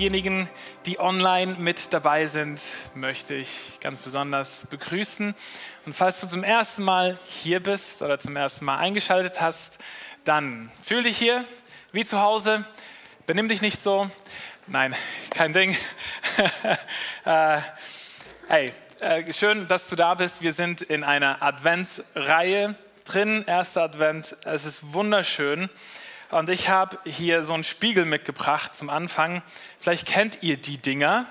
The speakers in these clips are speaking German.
diejenigen, die online mit dabei sind, möchte ich ganz besonders begrüßen. Und falls du zum ersten Mal hier bist oder zum ersten Mal eingeschaltet hast, dann fühl dich hier wie zu Hause. Benimm dich nicht so. Nein, kein Ding. äh, hey, äh, schön, dass du da bist. Wir sind in einer Adventsreihe drin, erster Advent. Es ist wunderschön. Und ich habe hier so einen Spiegel mitgebracht zum Anfang. Vielleicht kennt ihr die Dinger.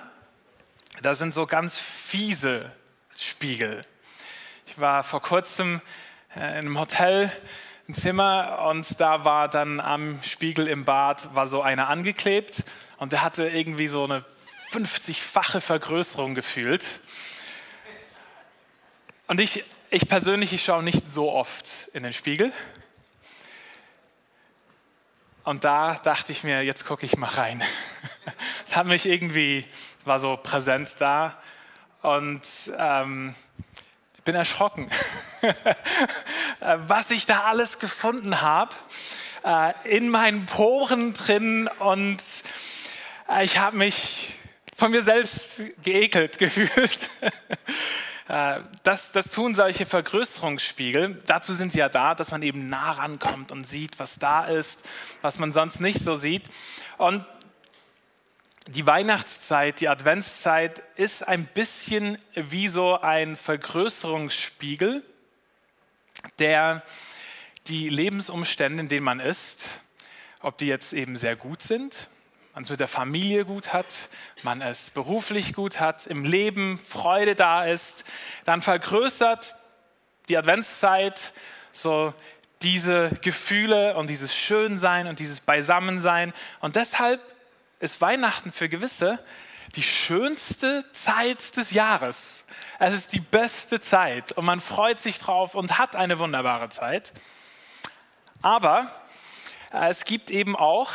Das sind so ganz fiese Spiegel. Ich war vor kurzem äh, in einem Hotel, ein Zimmer, und da war dann am Spiegel im Bad war so einer angeklebt und der hatte irgendwie so eine 50-fache Vergrößerung gefühlt. Und ich, ich persönlich, ich schaue nicht so oft in den Spiegel. Und da dachte ich mir, jetzt gucke ich mal rein. Es hat mich irgendwie, war so präsent da und ähm, bin erschrocken, was ich da alles gefunden habe äh, in meinen Poren drin und äh, ich habe mich von mir selbst geekelt gefühlt. Äh, das, das tun solche Vergrößerungsspiegel. Dazu sind sie ja da, dass man eben nah rankommt und sieht, was da ist, was man sonst nicht so sieht. Und die Weihnachtszeit, die Adventszeit ist ein bisschen wie so ein Vergrößerungsspiegel, der die Lebensumstände, in denen man ist, ob die jetzt eben sehr gut sind man es mit der Familie gut hat, man es beruflich gut hat, im Leben Freude da ist, dann vergrößert die Adventszeit so diese Gefühle und dieses Schönsein und dieses Beisammensein. Und deshalb ist Weihnachten für gewisse die schönste Zeit des Jahres. Es ist die beste Zeit und man freut sich drauf und hat eine wunderbare Zeit. Aber äh, es gibt eben auch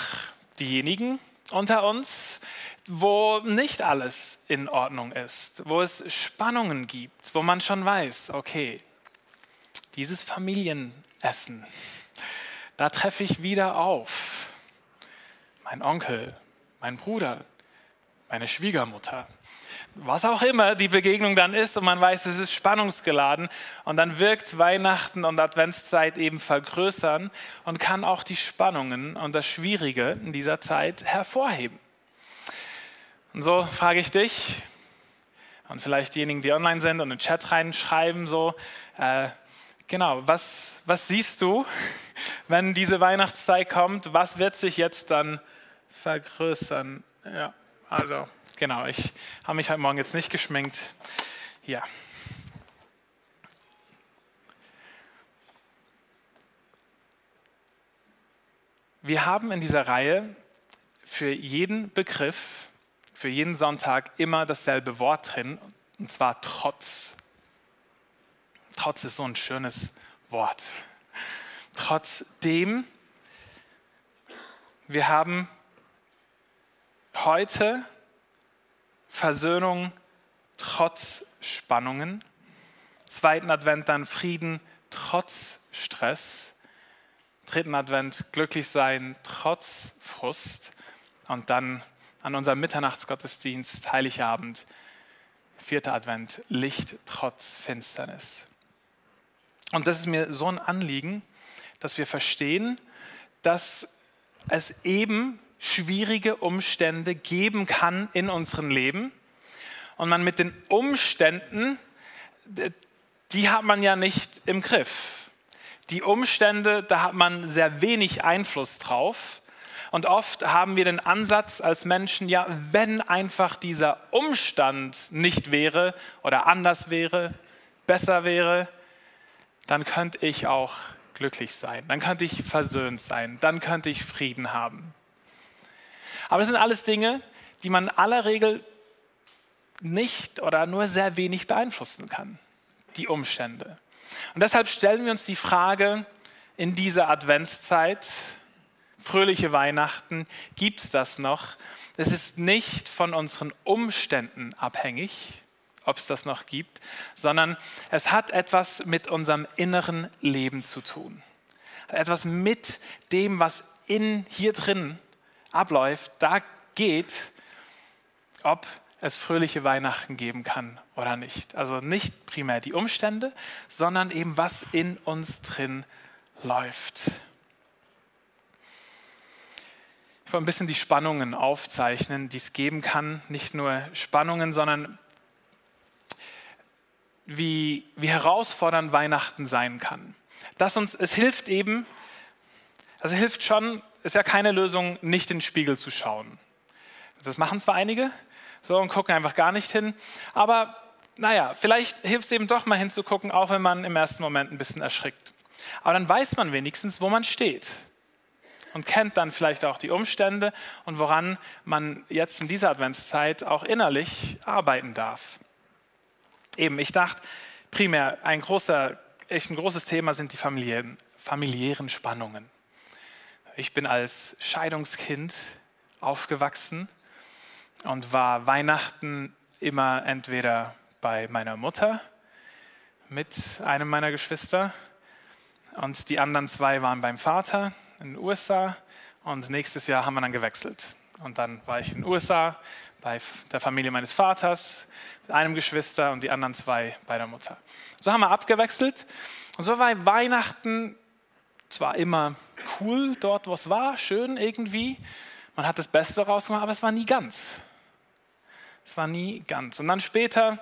diejenigen, unter uns, wo nicht alles in Ordnung ist, wo es Spannungen gibt, wo man schon weiß, okay, dieses Familienessen, da treffe ich wieder auf. Mein Onkel, mein Bruder, meine Schwiegermutter, was auch immer die Begegnung dann ist und man weiß, es ist spannungsgeladen und dann wirkt Weihnachten und Adventszeit eben vergrößern und kann auch die Spannungen und das Schwierige in dieser Zeit hervorheben. Und so frage ich dich und vielleicht diejenigen, die online sind und in den Chat reinschreiben, so, äh, genau, was, was siehst du, wenn diese Weihnachtszeit kommt? Was wird sich jetzt dann vergrößern? Ja, also Genau, ich habe mich heute Morgen jetzt nicht geschminkt. Ja. Wir haben in dieser Reihe für jeden Begriff, für jeden Sonntag immer dasselbe Wort drin, und zwar trotz. Trotz ist so ein schönes Wort. Trotzdem, wir haben heute Versöhnung trotz Spannungen. Zweiten Advent dann Frieden trotz Stress. Dritten Advent glücklich sein trotz Frust. Und dann an unserem Mitternachtsgottesdienst, Heiligabend, vierter Advent, Licht trotz Finsternis. Und das ist mir so ein Anliegen, dass wir verstehen, dass es eben schwierige Umstände geben kann in unserem Leben und man mit den Umständen, die hat man ja nicht im Griff. Die Umstände, da hat man sehr wenig Einfluss drauf. Und oft haben wir den Ansatz als Menschen, ja, wenn einfach dieser Umstand nicht wäre oder anders wäre, besser wäre, dann könnte ich auch glücklich sein, dann könnte ich versöhnt sein, dann könnte ich Frieden haben. Aber das sind alles Dinge, die man in aller Regel nicht oder nur sehr wenig beeinflussen kann, die Umstände. Und deshalb stellen wir uns die Frage in dieser Adventszeit, fröhliche Weihnachten, gibt es das noch? Es ist nicht von unseren Umständen abhängig, ob es das noch gibt, sondern es hat etwas mit unserem inneren Leben zu tun. Etwas mit dem, was in hier drin abläuft, da geht ob es fröhliche Weihnachten geben kann oder nicht. Also nicht primär die Umstände, sondern eben was in uns drin läuft. Ich wollte ein bisschen die Spannungen aufzeichnen, die es geben kann. Nicht nur Spannungen, sondern wie, wie herausfordernd Weihnachten sein kann. Das uns, es hilft eben, also hilft schon, ist ja keine Lösung, nicht in den Spiegel zu schauen. Das machen zwar einige, so und gucken einfach gar nicht hin, aber naja, vielleicht hilft es eben doch mal hinzugucken, auch wenn man im ersten Moment ein bisschen erschrickt. Aber dann weiß man wenigstens, wo man steht und kennt dann vielleicht auch die Umstände und woran man jetzt in dieser Adventszeit auch innerlich arbeiten darf. Eben, ich dachte, primär ein großer, echt ein großes Thema sind die familiären, familiären Spannungen. Ich bin als Scheidungskind aufgewachsen und war Weihnachten immer entweder bei meiner Mutter mit einem meiner Geschwister und die anderen zwei waren beim Vater in den USA und nächstes Jahr haben wir dann gewechselt. Und dann war ich in den USA bei der Familie meines Vaters mit einem Geschwister und die anderen zwei bei der Mutter. So haben wir abgewechselt und so war Weihnachten zwar immer cool dort, wo es war, schön irgendwie. Man hat das Beste rausgemacht, aber es war nie ganz. Es war nie ganz. Und dann später,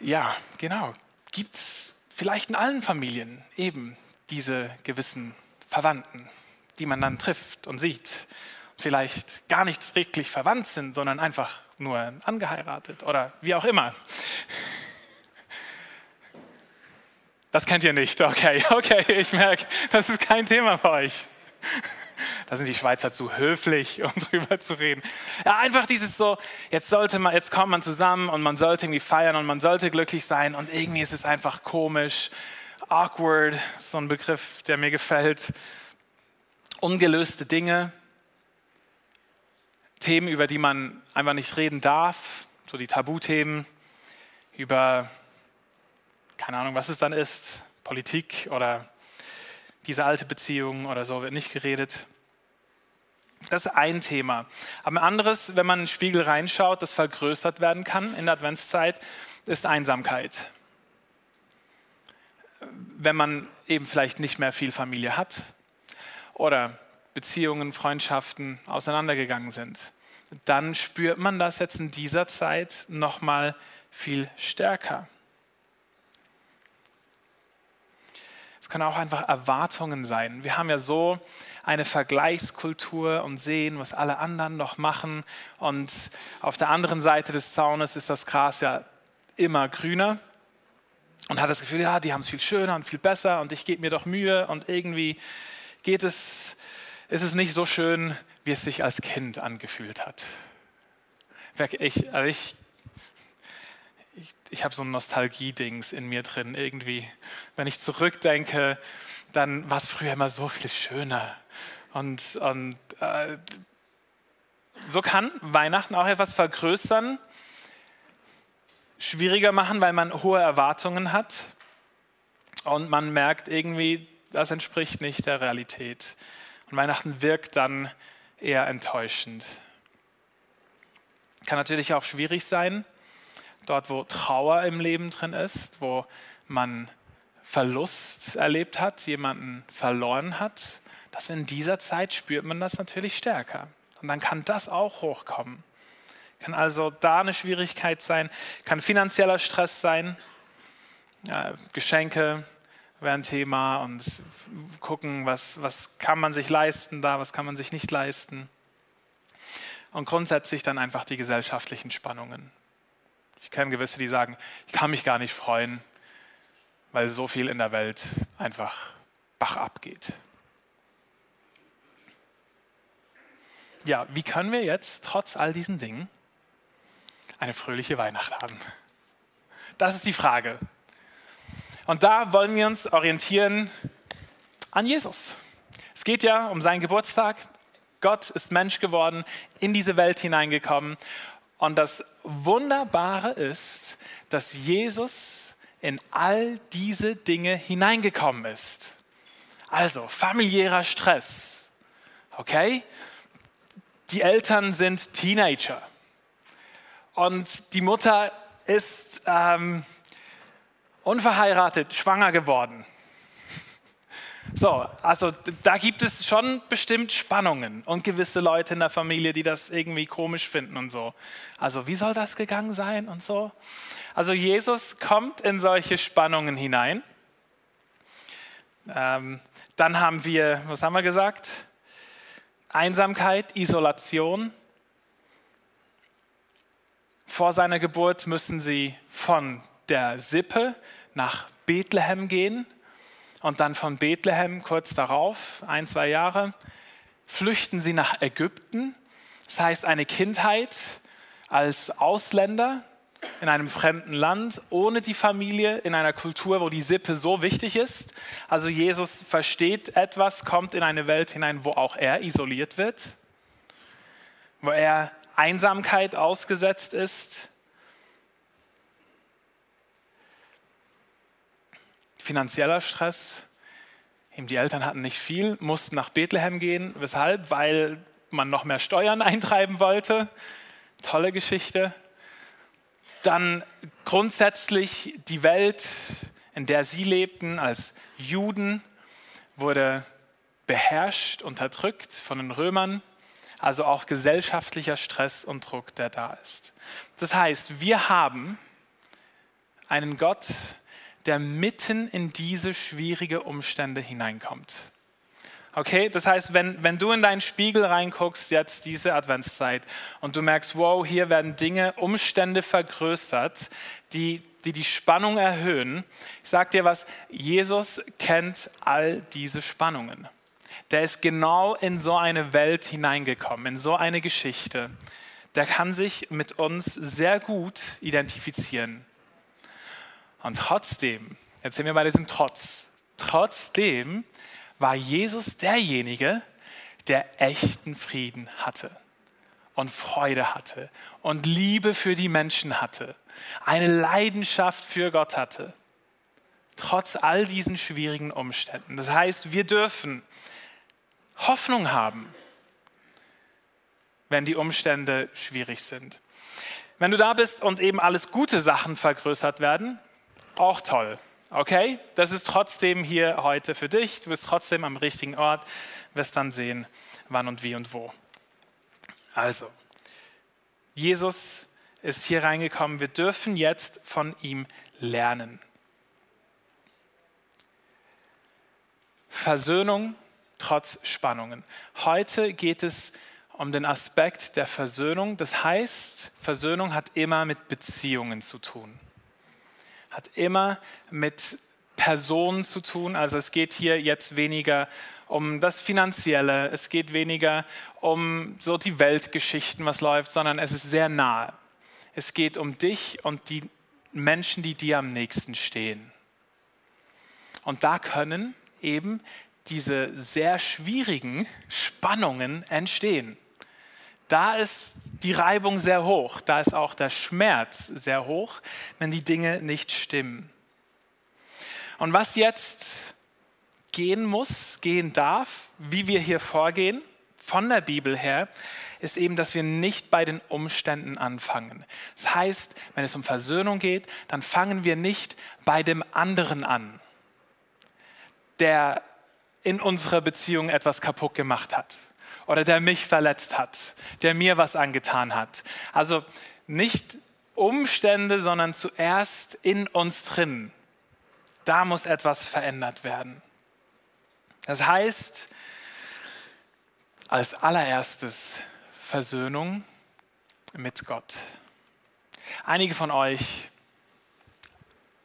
ja, genau, gibt es vielleicht in allen Familien eben diese gewissen Verwandten, die man dann trifft und sieht vielleicht gar nicht wirklich verwandt sind, sondern einfach nur angeheiratet oder wie auch immer. Das kennt ihr nicht. Okay, okay, ich merke, das ist kein Thema für euch. Da sind die Schweizer zu höflich, um drüber zu reden. Ja, einfach dieses so, jetzt sollte man, jetzt kommt man zusammen und man sollte irgendwie feiern und man sollte glücklich sein und irgendwie ist es einfach komisch, awkward, so ein Begriff, der mir gefällt. Ungelöste Dinge. Themen, über die man einfach nicht reden darf, so die Tabuthemen, über, keine Ahnung, was es dann ist, Politik oder diese alte Beziehung oder so wird nicht geredet. Das ist ein Thema. Aber ein anderes, wenn man in den Spiegel reinschaut, das vergrößert werden kann in der Adventszeit, ist Einsamkeit. Wenn man eben vielleicht nicht mehr viel Familie hat oder Beziehungen, Freundschaften auseinandergegangen sind, dann spürt man das jetzt in dieser Zeit noch mal viel stärker. Können auch einfach Erwartungen sein. Wir haben ja so eine Vergleichskultur und sehen, was alle anderen noch machen. Und auf der anderen Seite des Zaunes ist das Gras ja immer grüner und hat das Gefühl, ja, die haben es viel schöner und viel besser und ich gebe mir doch Mühe und irgendwie geht es ist es nicht so schön, wie es sich als Kind angefühlt hat. Ich, also ich, ich, ich habe so ein Nostalgie-Dings in mir drin irgendwie. Wenn ich zurückdenke, dann war es früher immer so viel schöner. Und, und äh, so kann Weihnachten auch etwas vergrößern, schwieriger machen, weil man hohe Erwartungen hat und man merkt irgendwie, das entspricht nicht der Realität. Und Weihnachten wirkt dann eher enttäuschend. Kann natürlich auch schwierig sein, dort wo Trauer im Leben drin ist, wo man Verlust erlebt hat, jemanden verloren hat, dass in dieser Zeit spürt man das natürlich stärker. Und dann kann das auch hochkommen. Kann also da eine Schwierigkeit sein, kann finanzieller Stress sein, ja, Geschenke, wäre ein Thema und gucken, was, was kann man sich leisten da, was kann man sich nicht leisten. Und grundsätzlich dann einfach die gesellschaftlichen Spannungen. Ich kenne gewisse, die sagen, ich kann mich gar nicht freuen, weil so viel in der Welt einfach Bach abgeht. Ja, wie können wir jetzt trotz all diesen Dingen eine fröhliche Weihnacht haben? Das ist die Frage. Und da wollen wir uns orientieren an Jesus. Es geht ja um seinen Geburtstag. Gott ist Mensch geworden, in diese Welt hineingekommen. Und das Wunderbare ist, dass Jesus in all diese Dinge hineingekommen ist. Also familiärer Stress. Okay? Die Eltern sind Teenager. Und die Mutter ist ähm, unverheiratet, schwanger geworden. So, also da gibt es schon bestimmt Spannungen und gewisse Leute in der Familie, die das irgendwie komisch finden und so. Also wie soll das gegangen sein und so? Also Jesus kommt in solche Spannungen hinein. Ähm, dann haben wir, was haben wir gesagt? Einsamkeit, Isolation. Vor seiner Geburt müssen sie von der Sippe nach Bethlehem gehen und dann von Bethlehem kurz darauf, ein, zwei Jahre, flüchten sie nach Ägypten. Das heißt, eine Kindheit als Ausländer in einem fremden Land, ohne die Familie, in einer Kultur, wo die Sippe so wichtig ist. Also Jesus versteht etwas, kommt in eine Welt hinein, wo auch er isoliert wird, wo er Einsamkeit ausgesetzt ist. Finanzieller Stress. Eben die Eltern hatten nicht viel, mussten nach Bethlehem gehen. Weshalb? Weil man noch mehr Steuern eintreiben wollte. Tolle Geschichte. Dann grundsätzlich die Welt, in der sie lebten als Juden, wurde beherrscht, unterdrückt von den Römern. Also auch gesellschaftlicher Stress und Druck, der da ist. Das heißt, wir haben einen Gott, der mitten in diese schwierige Umstände hineinkommt. Okay, das heißt, wenn, wenn du in deinen Spiegel reinguckst, jetzt diese Adventszeit, und du merkst, wow, hier werden Dinge, Umstände vergrößert, die die, die Spannung erhöhen, ich sag dir was, Jesus kennt all diese Spannungen der ist genau in so eine Welt hineingekommen, in so eine Geschichte. Der kann sich mit uns sehr gut identifizieren. Und trotzdem, jetzt sind wir bei diesem Trotz, trotzdem war Jesus derjenige, der echten Frieden hatte und Freude hatte und Liebe für die Menschen hatte, eine Leidenschaft für Gott hatte, trotz all diesen schwierigen Umständen. Das heißt, wir dürfen Hoffnung haben, wenn die Umstände schwierig sind. Wenn du da bist und eben alles gute Sachen vergrößert werden, auch toll. Okay? Das ist trotzdem hier heute für dich. Du bist trotzdem am richtigen Ort, wirst dann sehen, wann und wie und wo. Also, Jesus ist hier reingekommen. Wir dürfen jetzt von ihm lernen. Versöhnung trotz Spannungen. Heute geht es um den Aspekt der Versöhnung. Das heißt, Versöhnung hat immer mit Beziehungen zu tun. Hat immer mit Personen zu tun. Also es geht hier jetzt weniger um das Finanzielle, es geht weniger um so die Weltgeschichten, was läuft, sondern es ist sehr nahe. Es geht um dich und die Menschen, die dir am nächsten stehen. Und da können eben diese sehr schwierigen Spannungen entstehen. Da ist die Reibung sehr hoch, da ist auch der Schmerz sehr hoch, wenn die Dinge nicht stimmen. Und was jetzt gehen muss, gehen darf, wie wir hier vorgehen, von der Bibel her, ist eben, dass wir nicht bei den Umständen anfangen. Das heißt, wenn es um Versöhnung geht, dann fangen wir nicht bei dem anderen an, der in unserer Beziehung etwas kaputt gemacht hat oder der mich verletzt hat, der mir was angetan hat. Also nicht Umstände, sondern zuerst in uns drin. Da muss etwas verändert werden. Das heißt, als allererstes Versöhnung mit Gott. Einige von euch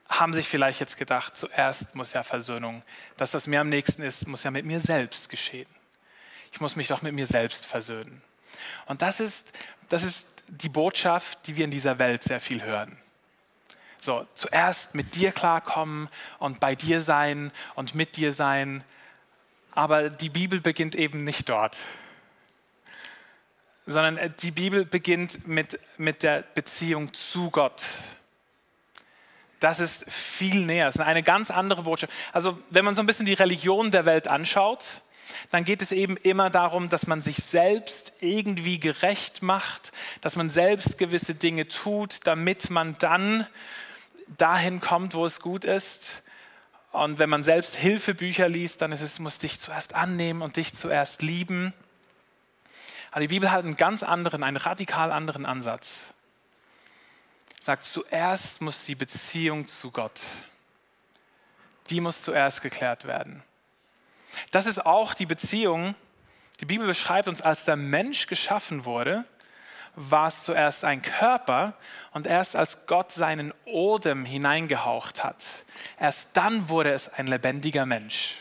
haben sich vielleicht jetzt gedacht, zuerst muss ja Versöhnung, das, was mir am nächsten ist, muss ja mit mir selbst geschehen. Ich muss mich doch mit mir selbst versöhnen. Und das ist, das ist die Botschaft, die wir in dieser Welt sehr viel hören. So, zuerst mit dir klarkommen und bei dir sein und mit dir sein. Aber die Bibel beginnt eben nicht dort, sondern die Bibel beginnt mit, mit der Beziehung zu Gott das ist viel näher. Das ist eine ganz andere Botschaft. Also wenn man so ein bisschen die Religion der Welt anschaut, dann geht es eben immer darum, dass man sich selbst irgendwie gerecht macht, dass man selbst gewisse Dinge tut, damit man dann dahin kommt, wo es gut ist. Und wenn man selbst Hilfebücher liest, dann ist es, muss dich zuerst annehmen und dich zuerst lieben. Aber die Bibel hat einen ganz anderen, einen radikal anderen Ansatz. Sagt, zuerst muss die Beziehung zu Gott, die muss zuerst geklärt werden. Das ist auch die Beziehung, die Bibel beschreibt uns, als der Mensch geschaffen wurde, war es zuerst ein Körper und erst als Gott seinen Odem hineingehaucht hat, erst dann wurde es ein lebendiger Mensch.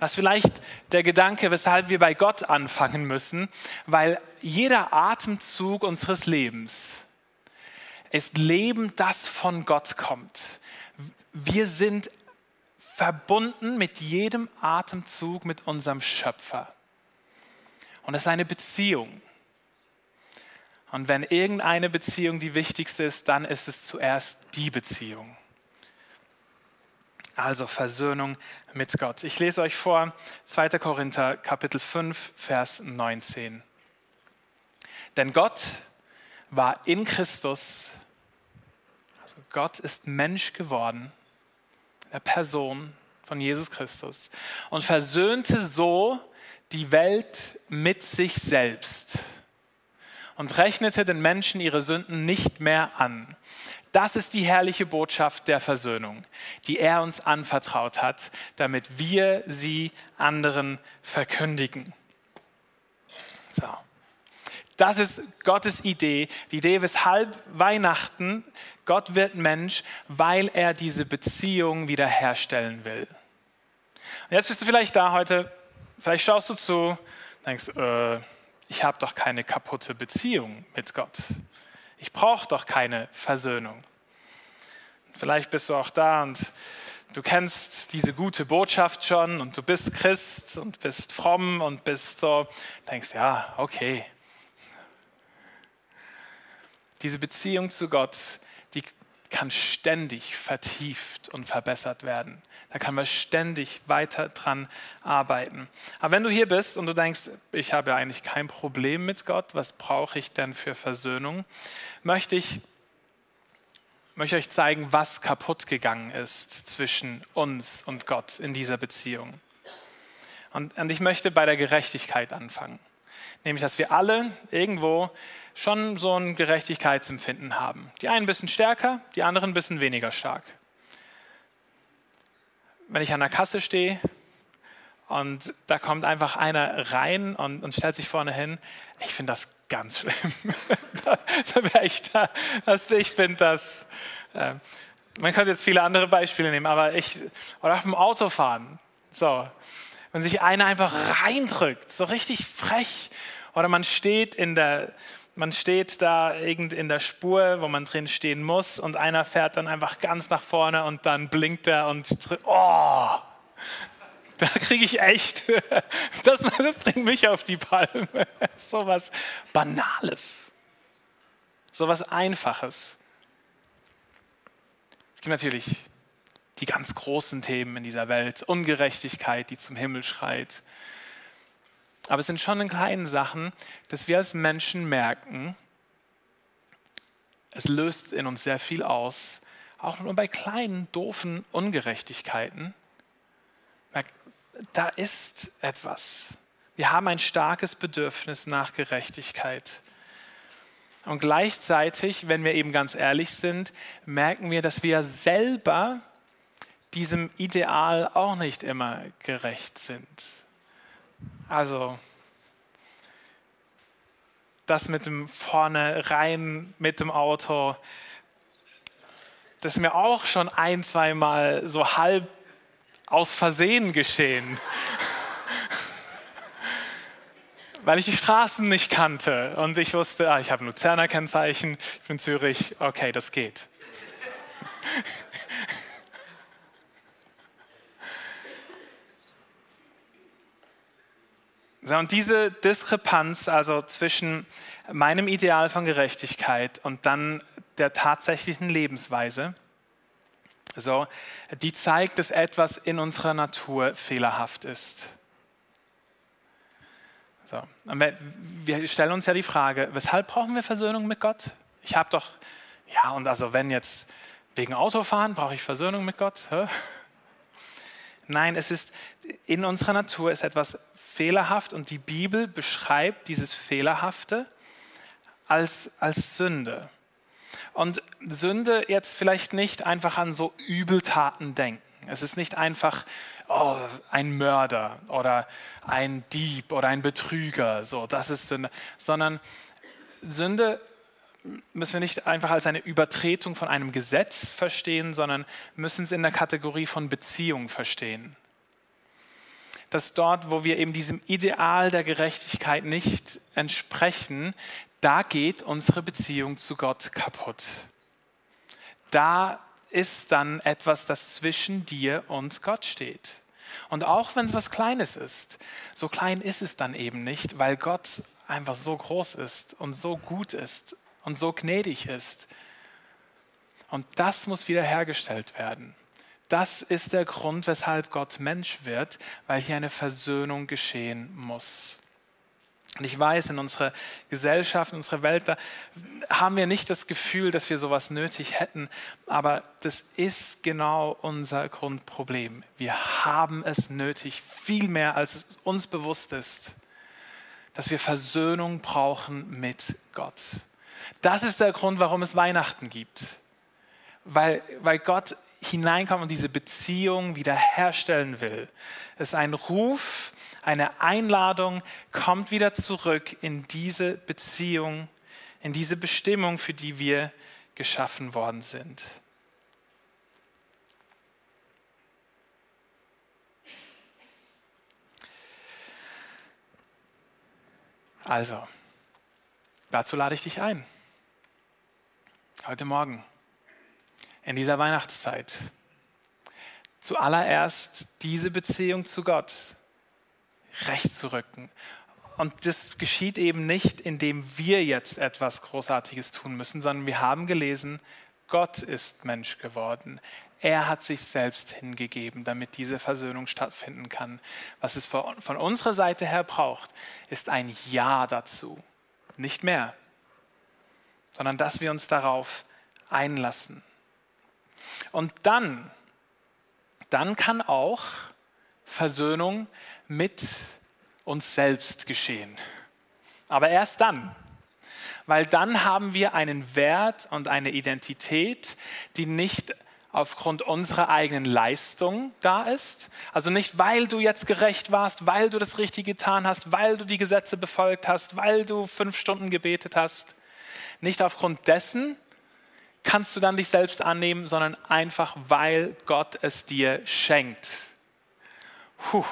Das ist vielleicht der Gedanke, weshalb wir bei Gott anfangen müssen, weil jeder Atemzug unseres Lebens ist Leben, das von Gott kommt. Wir sind verbunden mit jedem Atemzug mit unserem Schöpfer. Und es ist eine Beziehung. Und wenn irgendeine Beziehung die wichtigste ist, dann ist es zuerst die Beziehung. Also Versöhnung mit Gott. Ich lese euch vor 2. Korinther Kapitel 5, Vers 19. Denn Gott war in Christus, also Gott ist Mensch geworden, Person von Jesus Christus, und versöhnte so die Welt mit sich selbst und rechnete den Menschen ihre Sünden nicht mehr an. Das ist die herrliche Botschaft der Versöhnung, die er uns anvertraut hat, damit wir sie anderen verkündigen. So. Das ist Gottes Idee, die Idee, weshalb Weihnachten, Gott wird Mensch, weil er diese Beziehung wiederherstellen will. Und jetzt bist du vielleicht da heute, vielleicht schaust du zu, denkst, äh, ich habe doch keine kaputte Beziehung mit Gott. Ich brauche doch keine Versöhnung. Vielleicht bist du auch da und du kennst diese gute Botschaft schon und du bist Christ und bist fromm und bist so, denkst, ja, okay. Diese Beziehung zu Gott, die kann ständig vertieft und verbessert werden. Da kann man ständig weiter dran arbeiten. Aber wenn du hier bist und du denkst, ich habe ja eigentlich kein Problem mit Gott, was brauche ich denn für Versöhnung, möchte ich, möchte euch zeigen, was kaputt gegangen ist zwischen uns und Gott in dieser Beziehung. Und, und ich möchte bei der Gerechtigkeit anfangen. Nämlich, dass wir alle irgendwo schon so ein Gerechtigkeitsempfinden haben. Die einen ein bisschen stärker, die anderen ein bisschen weniger stark wenn ich an der Kasse stehe und da kommt einfach einer rein und, und stellt sich vorne hin, ich finde das ganz schlimm. da, da wäre ich da. Also ich finde das, äh, man könnte jetzt viele andere Beispiele nehmen, aber ich, oder auf dem Autofahren, so, wenn sich einer einfach reindrückt, so richtig frech, oder man steht in der, man steht da irgend in der Spur, wo man drin stehen muss und einer fährt dann einfach ganz nach vorne und dann blinkt er und oh, da kriege ich echt, das, das, bringt mich auf die Palme. So was Banales, so was Einfaches. Es gibt natürlich die ganz großen Themen in dieser Welt, Ungerechtigkeit, die zum Himmel schreit, aber es sind schon in kleinen Sachen, dass wir als Menschen merken, es löst in uns sehr viel aus, auch nur bei kleinen, doofen Ungerechtigkeiten. Da ist etwas. Wir haben ein starkes Bedürfnis nach Gerechtigkeit. Und gleichzeitig, wenn wir eben ganz ehrlich sind, merken wir, dass wir selber diesem Ideal auch nicht immer gerecht sind. Also, das mit dem vorne rein mit dem Auto, das ist mir auch schon ein, zweimal so halb aus Versehen geschehen. Weil ich die Straßen nicht kannte und ich wusste, ah, ich habe ein Luzerner Kennzeichen, ich bin Zürich, okay, das geht. Und diese Diskrepanz also zwischen meinem Ideal von Gerechtigkeit und dann der tatsächlichen Lebensweise, so, die zeigt, dass etwas in unserer Natur fehlerhaft ist. So. Wir stellen uns ja die Frage, weshalb brauchen wir Versöhnung mit Gott? Ich habe doch, ja, und also wenn jetzt wegen Autofahren brauche ich Versöhnung mit Gott? Hä? Nein, es ist in unserer Natur ist etwas fehlerhaft und die Bibel beschreibt dieses Fehlerhafte als, als Sünde. Und Sünde jetzt vielleicht nicht einfach an so Übeltaten denken. Es ist nicht einfach oh, ein Mörder oder ein Dieb oder ein Betrüger, so, das ist Sünde, sondern Sünde müssen wir nicht einfach als eine Übertretung von einem Gesetz verstehen, sondern müssen es in der Kategorie von Beziehung verstehen. Dass dort, wo wir eben diesem Ideal der Gerechtigkeit nicht entsprechen, da geht unsere Beziehung zu Gott kaputt. Da ist dann etwas, das zwischen dir und Gott steht. Und auch wenn es was Kleines ist, so klein ist es dann eben nicht, weil Gott einfach so groß ist und so gut ist und so gnädig ist. Und das muss wiederhergestellt werden. Das ist der Grund, weshalb Gott Mensch wird, weil hier eine Versöhnung geschehen muss. Und ich weiß, in unserer Gesellschaft, in unserer Welt, da haben wir nicht das Gefühl, dass wir sowas nötig hätten, aber das ist genau unser Grundproblem. Wir haben es nötig, viel mehr als es uns bewusst ist, dass wir Versöhnung brauchen mit Gott. Das ist der Grund, warum es Weihnachten gibt. Weil, weil Gott hineinkommt und diese Beziehung wiederherstellen will. Es ist ein Ruf, eine Einladung, kommt wieder zurück in diese Beziehung, in diese Bestimmung, für die wir geschaffen worden sind. Also, dazu lade ich dich ein heute Morgen, in dieser Weihnachtszeit, zuallererst diese Beziehung zu Gott recht zu rücken. Und das geschieht eben nicht, indem wir jetzt etwas Großartiges tun müssen, sondern wir haben gelesen, Gott ist Mensch geworden. Er hat sich selbst hingegeben, damit diese Versöhnung stattfinden kann. Was es von unserer Seite her braucht, ist ein Ja dazu, nicht mehr sondern dass wir uns darauf einlassen. Und dann, dann kann auch Versöhnung mit uns selbst geschehen. Aber erst dann, weil dann haben wir einen Wert und eine Identität, die nicht aufgrund unserer eigenen Leistung da ist. Also nicht, weil du jetzt gerecht warst, weil du das Richtige getan hast, weil du die Gesetze befolgt hast, weil du fünf Stunden gebetet hast, nicht aufgrund dessen kannst du dann dich selbst annehmen, sondern einfach, weil Gott es dir schenkt. Puh,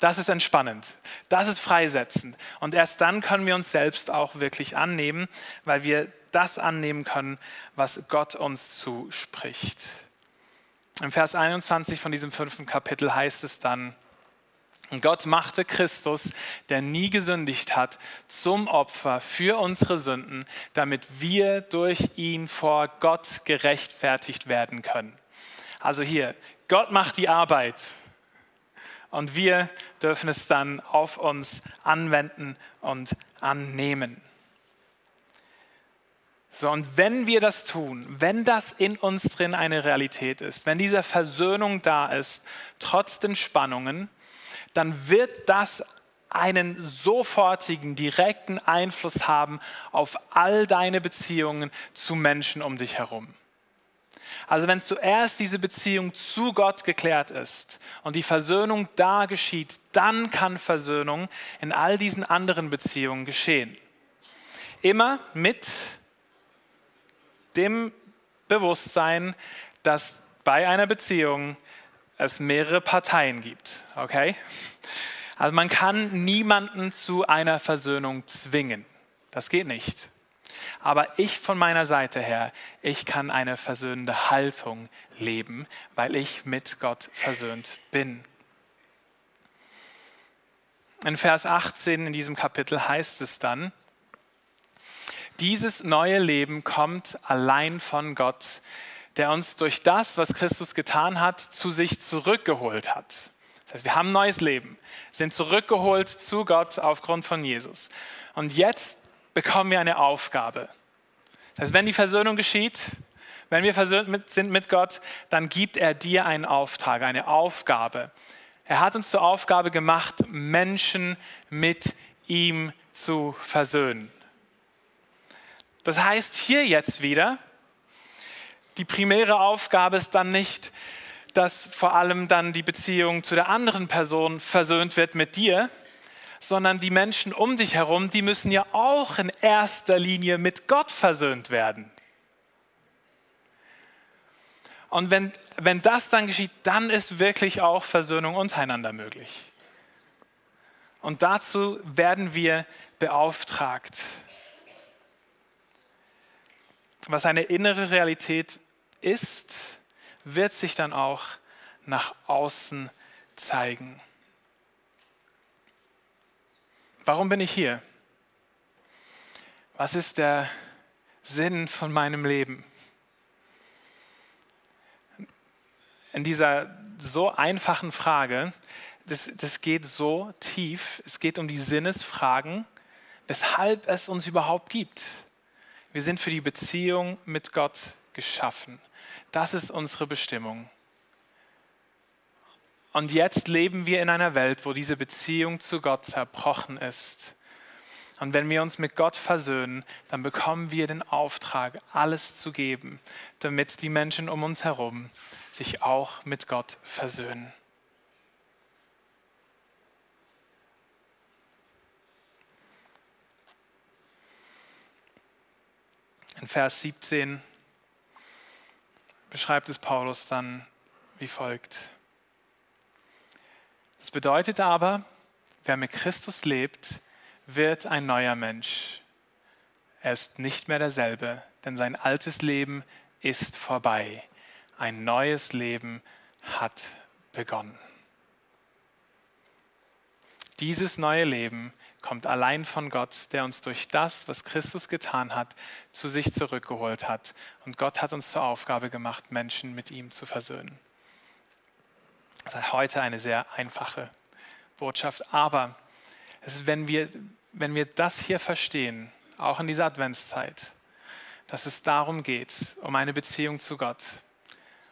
das ist entspannend. Das ist freisetzend. Und erst dann können wir uns selbst auch wirklich annehmen, weil wir das annehmen können, was Gott uns zuspricht. Im Vers 21 von diesem fünften Kapitel heißt es dann, und Gott machte Christus, der nie gesündigt hat, zum Opfer für unsere Sünden, damit wir durch ihn vor Gott gerechtfertigt werden können. Also hier, Gott macht die Arbeit und wir dürfen es dann auf uns anwenden und annehmen. So, und wenn wir das tun, wenn das in uns drin eine Realität ist, wenn diese Versöhnung da ist, trotz den Spannungen, dann wird das einen sofortigen, direkten Einfluss haben auf all deine Beziehungen zu Menschen um dich herum. Also wenn zuerst diese Beziehung zu Gott geklärt ist und die Versöhnung da geschieht, dann kann Versöhnung in all diesen anderen Beziehungen geschehen. Immer mit dem Bewusstsein, dass bei einer Beziehung es mehrere Parteien gibt. Okay? Also man kann niemanden zu einer Versöhnung zwingen. Das geht nicht. Aber ich von meiner Seite her, ich kann eine versöhnende Haltung leben, weil ich mit Gott versöhnt bin. In Vers 18 in diesem Kapitel heißt es dann, dieses neue Leben kommt allein von Gott, der uns durch das, was Christus getan hat, zu sich zurückgeholt hat. Das heißt, wir haben ein neues Leben, sind zurückgeholt zu Gott aufgrund von Jesus. Und jetzt bekommen wir eine Aufgabe. Das heißt, wenn die Versöhnung geschieht, wenn wir versöhnt sind mit Gott, dann gibt er dir einen Auftrag, eine Aufgabe. Er hat uns zur Aufgabe gemacht, Menschen mit ihm zu versöhnen. Das heißt hier jetzt wieder, die primäre Aufgabe ist dann nicht, dass vor allem dann die Beziehung zu der anderen Person versöhnt wird mit dir, sondern die Menschen um dich herum, die müssen ja auch in erster Linie mit Gott versöhnt werden. Und wenn, wenn das dann geschieht, dann ist wirklich auch Versöhnung untereinander möglich. Und dazu werden wir beauftragt. Was eine innere Realität ist, wird sich dann auch nach außen zeigen. Warum bin ich hier? Was ist der Sinn von meinem Leben? In dieser so einfachen Frage, das, das geht so tief, es geht um die Sinnesfragen, weshalb es uns überhaupt gibt. Wir sind für die Beziehung mit Gott geschaffen. Das ist unsere Bestimmung. Und jetzt leben wir in einer Welt, wo diese Beziehung zu Gott zerbrochen ist. Und wenn wir uns mit Gott versöhnen, dann bekommen wir den Auftrag, alles zu geben, damit die Menschen um uns herum sich auch mit Gott versöhnen. In Vers 17 beschreibt es Paulus dann wie folgt. Das bedeutet aber, wer mit Christus lebt, wird ein neuer Mensch. Er ist nicht mehr derselbe, denn sein altes Leben ist vorbei. Ein neues Leben hat begonnen. Dieses neue Leben kommt allein von Gott, der uns durch das, was Christus getan hat, zu sich zurückgeholt hat. Und Gott hat uns zur Aufgabe gemacht, Menschen mit ihm zu versöhnen. Das ist heute eine sehr einfache Botschaft, aber ist, wenn, wir, wenn wir das hier verstehen, auch in dieser Adventszeit, dass es darum geht, um eine Beziehung zu Gott,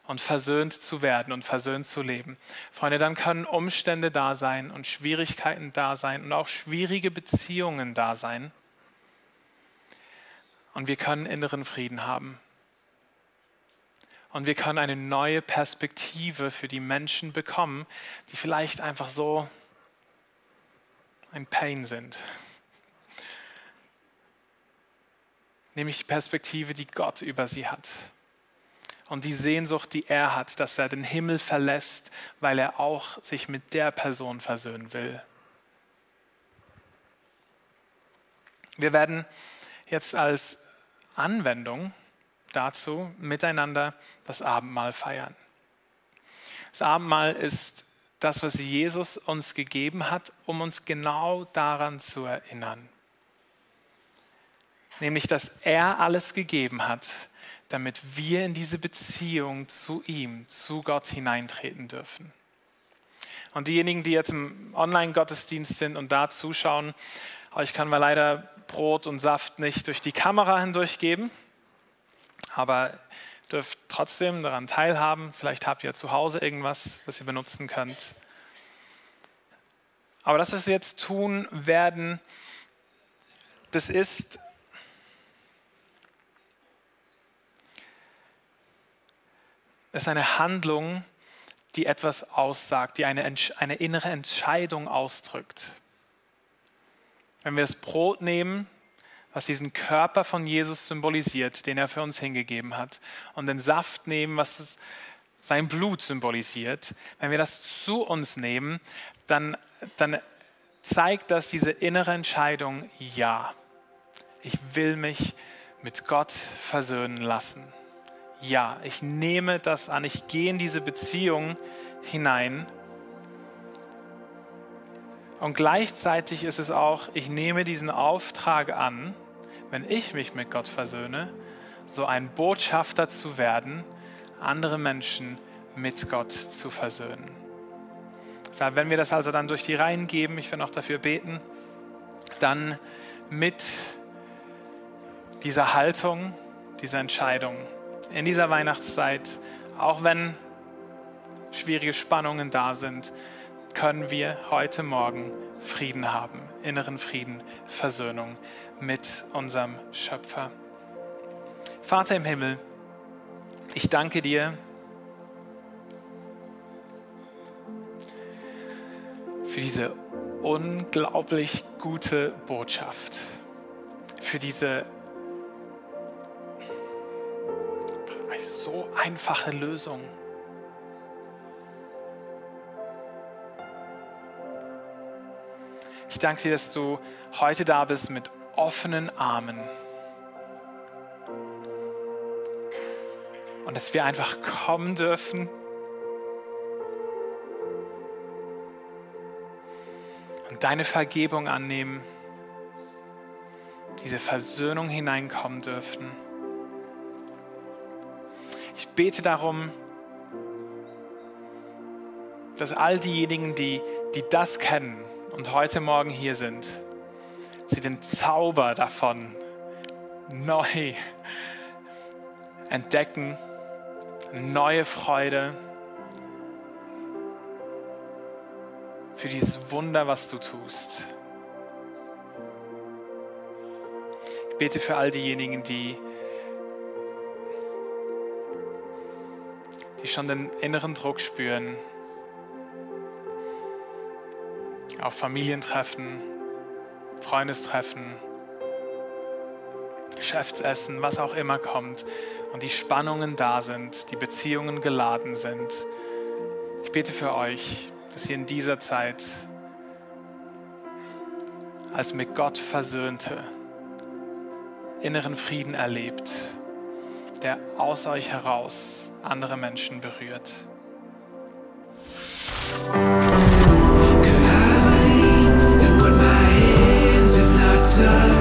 und versöhnt zu werden und versöhnt zu leben. Freunde, dann können Umstände da sein und Schwierigkeiten da sein und auch schwierige Beziehungen da sein. Und wir können inneren Frieden haben. Und wir können eine neue Perspektive für die Menschen bekommen, die vielleicht einfach so ein Pain sind. Nämlich die Perspektive, die Gott über sie hat und die Sehnsucht, die er hat, dass er den Himmel verlässt, weil er auch sich mit der Person versöhnen will. Wir werden jetzt als Anwendung dazu miteinander das Abendmahl feiern. Das Abendmahl ist das, was Jesus uns gegeben hat, um uns genau daran zu erinnern. Nämlich, dass er alles gegeben hat, damit wir in diese Beziehung zu ihm, zu Gott hineintreten dürfen. Und diejenigen, die jetzt im Online-Gottesdienst sind und da zuschauen, euch kann man leider Brot und Saft nicht durch die Kamera hindurch geben, aber dürft trotzdem daran teilhaben. Vielleicht habt ihr zu Hause irgendwas, was ihr benutzen könnt. Aber das, was wir jetzt tun werden, das ist ist eine Handlung, die etwas aussagt, die eine, eine innere Entscheidung ausdrückt. Wenn wir das Brot nehmen, was diesen Körper von Jesus symbolisiert, den er für uns hingegeben hat, und den Saft nehmen, was das, sein Blut symbolisiert, wenn wir das zu uns nehmen, dann, dann zeigt das diese innere Entscheidung, ja, ich will mich mit Gott versöhnen lassen ja, ich nehme das an, ich gehe in diese Beziehung hinein. Und gleichzeitig ist es auch, ich nehme diesen Auftrag an, wenn ich mich mit Gott versöhne, so ein Botschafter zu werden, andere Menschen mit Gott zu versöhnen. Wenn wir das also dann durch die Reihen geben, ich will noch dafür beten, dann mit dieser Haltung, dieser Entscheidung in dieser Weihnachtszeit, auch wenn schwierige Spannungen da sind, können wir heute Morgen Frieden haben, inneren Frieden, Versöhnung mit unserem Schöpfer. Vater im Himmel, ich danke dir für diese unglaublich gute Botschaft, für diese so einfache Lösung. Ich danke dir, dass du heute da bist mit offenen Armen. Und dass wir einfach kommen dürfen. Und deine Vergebung annehmen. Diese Versöhnung hineinkommen dürfen. Ich bete darum, dass all diejenigen, die, die das kennen und heute Morgen hier sind, sie den Zauber davon neu entdecken, neue Freude für dieses Wunder, was du tust. Ich bete für all diejenigen, die die schon den inneren Druck spüren, auf Familientreffen, Freundestreffen, Geschäftsessen, was auch immer kommt und die Spannungen da sind, die Beziehungen geladen sind. Ich bete für euch, dass ihr in dieser Zeit als mit Gott versöhnte inneren Frieden erlebt, der aus euch heraus andere Menschen berührt. Could I believe in what my hands have not done?